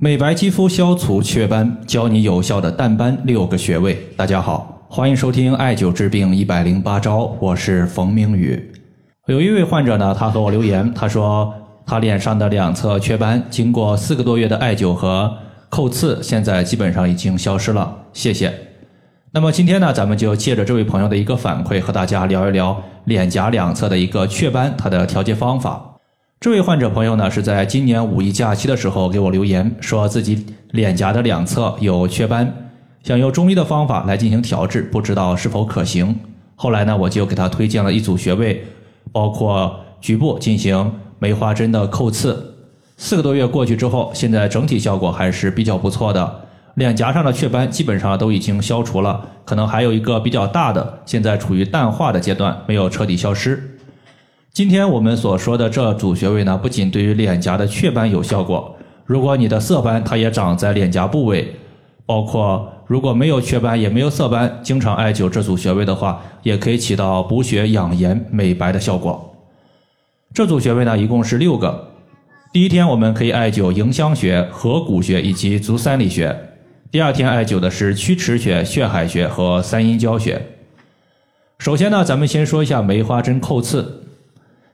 美白肌肤，消除雀斑，教你有效的淡斑六个穴位。大家好，欢迎收听艾灸治病一百零八招，我是冯明宇。有一位患者呢，他和我留言，他说他脸上的两侧雀斑，经过四个多月的艾灸和扣刺，现在基本上已经消失了。谢谢。那么今天呢，咱们就借着这位朋友的一个反馈，和大家聊一聊脸颊两侧的一个雀斑，它的调节方法。这位患者朋友呢，是在今年五一假期的时候给我留言，说自己脸颊的两侧有雀斑，想用中医的方法来进行调治，不知道是否可行。后来呢，我就给他推荐了一组穴位，包括局部进行梅花针的叩刺。四个多月过去之后，现在整体效果还是比较不错的，脸颊上的雀斑基本上都已经消除了，可能还有一个比较大的，现在处于淡化的阶段，没有彻底消失。今天我们所说的这组穴位呢，不仅对于脸颊的雀斑有效果，如果你的色斑它也长在脸颊部位，包括如果没有雀斑也没有色斑，经常艾灸这组穴位的话，也可以起到补血养颜、美白的效果。这组穴位呢，一共是六个。第一天我们可以艾灸迎香穴、合谷穴以及足三里穴。第二天艾灸的是曲池穴、血海穴和三阴交穴。首先呢，咱们先说一下梅花针扣刺。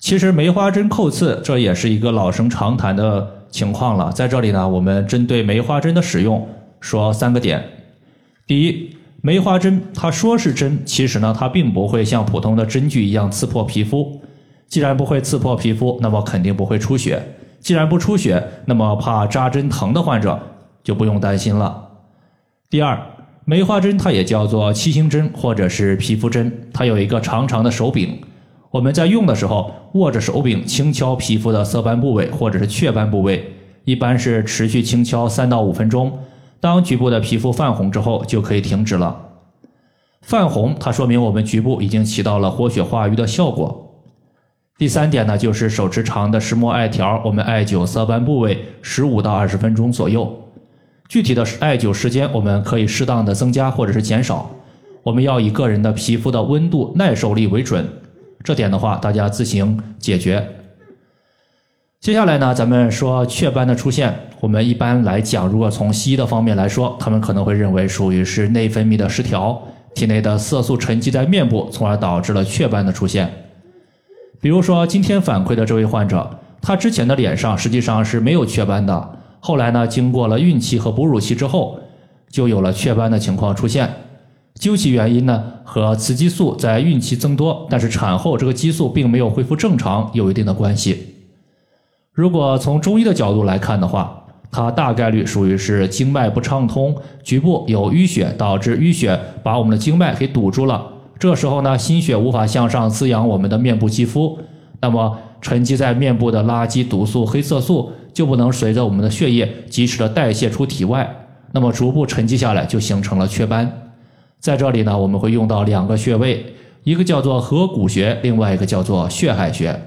其实梅花针扣刺，这也是一个老生常谈的情况了。在这里呢，我们针对梅花针的使用说三个点。第一，梅花针它说是针，其实呢，它并不会像普通的针具一样刺破皮肤。既然不会刺破皮肤，那么肯定不会出血。既然不出血，那么怕扎针疼的患者就不用担心了。第二，梅花针它也叫做七星针或者是皮肤针，它有一个长长的手柄。我们在用的时候，握着手柄轻敲皮肤的色斑部位或者是雀斑部位，一般是持续轻敲三到五分钟。当局部的皮肤泛红之后，就可以停止了。泛红，它说明我们局部已经起到了活血化瘀的效果。第三点呢，就是手持长的石墨艾条，我们艾灸色斑部位十五到二十分钟左右。具体的艾灸时间，我们可以适当的增加或者是减少。我们要以个人的皮肤的温度耐受力为准。这点的话，大家自行解决。接下来呢，咱们说雀斑的出现，我们一般来讲，如果从西医的方面来说，他们可能会认为属于是内分泌的失调，体内的色素沉积在面部，从而导致了雀斑的出现。比如说今天反馈的这位患者，他之前的脸上实际上是没有雀斑的，后来呢，经过了孕期和哺乳期之后，就有了雀斑的情况出现。究其原因呢，和雌激素在孕期增多，但是产后这个激素并没有恢复正常有一定的关系。如果从中医的角度来看的话，它大概率属于是经脉不畅通，局部有淤血，导致淤血把我们的经脉给堵住了。这时候呢，心血无法向上滋养我们的面部肌肤，那么沉积在面部的垃圾毒素、黑色素就不能随着我们的血液及时的代谢出体外，那么逐步沉积下来，就形成了雀斑。在这里呢，我们会用到两个穴位，一个叫做合谷穴，另外一个叫做血海穴。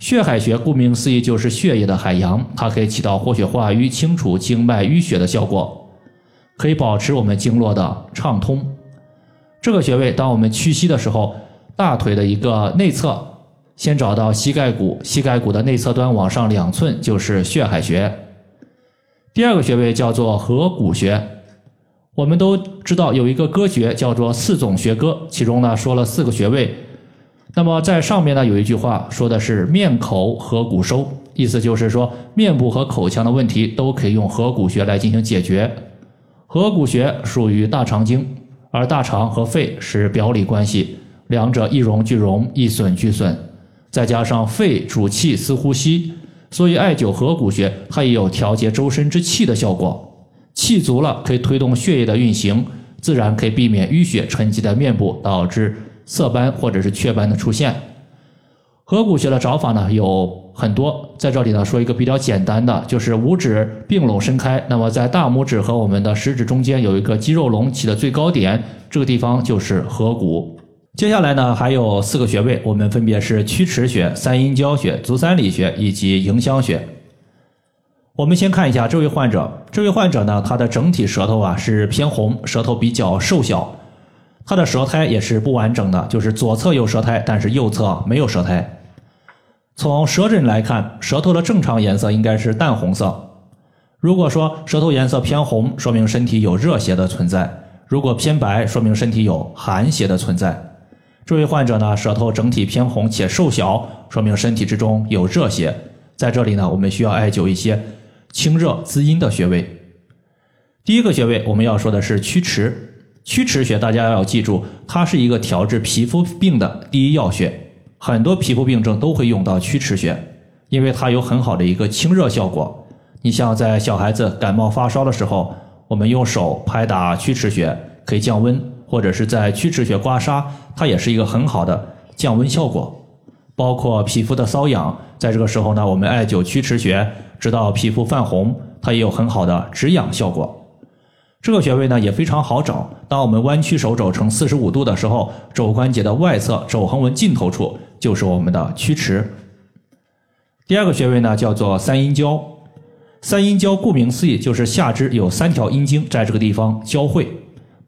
血海穴顾名思义就是血液的海洋，它可以起到活血化瘀、清除经脉淤血的效果，可以保持我们经络的畅通。这个穴位，当我们屈膝的时候，大腿的一个内侧，先找到膝盖骨，膝盖骨的内侧端往上两寸就是血海穴。第二个穴位叫做合谷穴。我们都知道有一个歌诀叫做四总穴歌，其中呢说了四个穴位。那么在上面呢有一句话说的是面口合谷收，意思就是说面部和口腔的问题都可以用合谷穴来进行解决。合谷穴属于大肠经，而大肠和肺是表里关系，两者一荣俱荣，一损俱损。再加上肺主气司呼吸，所以艾灸合谷穴它也有调节周身之气的效果。气足了，可以推动血液的运行，自然可以避免淤血沉积在面部，导致色斑或者是雀斑的出现。合谷穴的找法呢有很多，在这里呢说一个比较简单的，就是五指并拢伸开，那么在大拇指和我们的食指中间有一个肌肉隆起的最高点，这个地方就是合谷。接下来呢还有四个穴位，我们分别是曲池穴、三阴交穴、足三里穴以及迎香穴。我们先看一下这位患者，这位患者呢，他的整体舌头啊是偏红，舌头比较瘦小，他的舌苔也是不完整的，就是左侧有舌苔，但是右侧没有舌苔。从舌诊来看，舌头的正常颜色应该是淡红色。如果说舌头颜色偏红，说明身体有热邪的存在；如果偏白，说明身体有寒邪的存在。这位患者呢，舌头整体偏红且瘦小，说明身体之中有热邪。在这里呢，我们需要艾灸一些清热滋阴的穴位。第一个穴位我们要说的是曲池。曲池穴大家要记住，它是一个调治皮肤病的第一要穴。很多皮肤病症都会用到曲池穴，因为它有很好的一个清热效果。你像在小孩子感冒发烧的时候，我们用手拍打曲池穴可以降温，或者是在曲池穴刮痧，它也是一个很好的降温效果。包括皮肤的瘙痒，在这个时候呢，我们艾灸曲池穴，直到皮肤泛红，它也有很好的止痒效果。这个穴位呢也非常好找。当我们弯曲手肘成四十五度的时候，肘关节的外侧肘横纹尽头处就是我们的曲池。第二个穴位呢叫做三阴交。三阴交顾名思义就是下肢有三条阴经在这个地方交汇，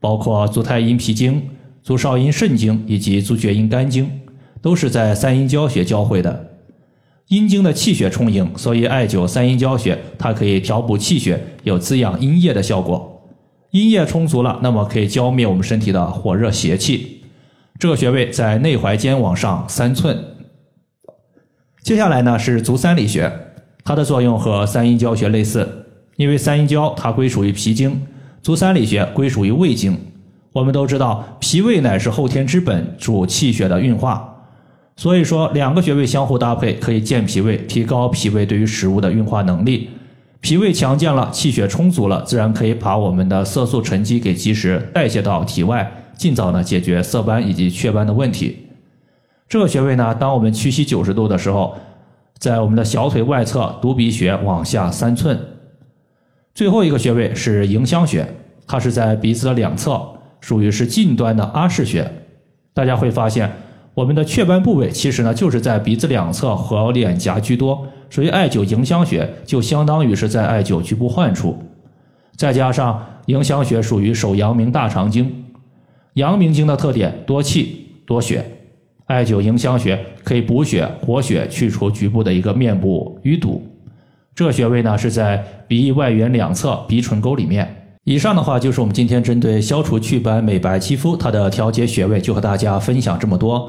包括足太阴脾经、足少阴肾经以及足厥阴肝经，都是在三阴交穴交汇的。阴经的气血充盈，所以艾灸三阴交穴，它可以调补气血，有滋养阴液的效果。阴液充足了，那么可以浇灭我们身体的火热邪气。这个穴位在内踝尖往上三寸。接下来呢是足三里穴，它的作用和三阴交穴类似，因为三阴交它归属于脾经，足三里穴归属于胃经。我们都知道，脾胃乃是后天之本，主气血的运化。所以说，两个穴位相互搭配，可以健脾胃，提高脾胃对于食物的运化能力。脾胃强健了，气血充足了，自然可以把我们的色素沉积给及时代谢到体外，尽早呢解决色斑以及雀斑的问题。这个穴位呢，当我们屈膝九十度的时候，在我们的小腿外侧犊鼻穴往下三寸。最后一个穴位是迎香穴，它是在鼻子的两侧，属于是近端的阿是穴。大家会发现，我们的雀斑部位其实呢就是在鼻子两侧和脸颊居多。所以艾灸迎香穴就相当于是在艾灸局部患处，再加上迎香穴属于手阳明大肠经，阳明经的特点多气多血，艾灸迎香穴可以补血活血，去除局部的一个面部淤堵。这穴位呢是在鼻翼外缘两侧鼻唇沟里面。以上的话就是我们今天针对消除祛斑美白肌肤它的调节穴位，就和大家分享这么多。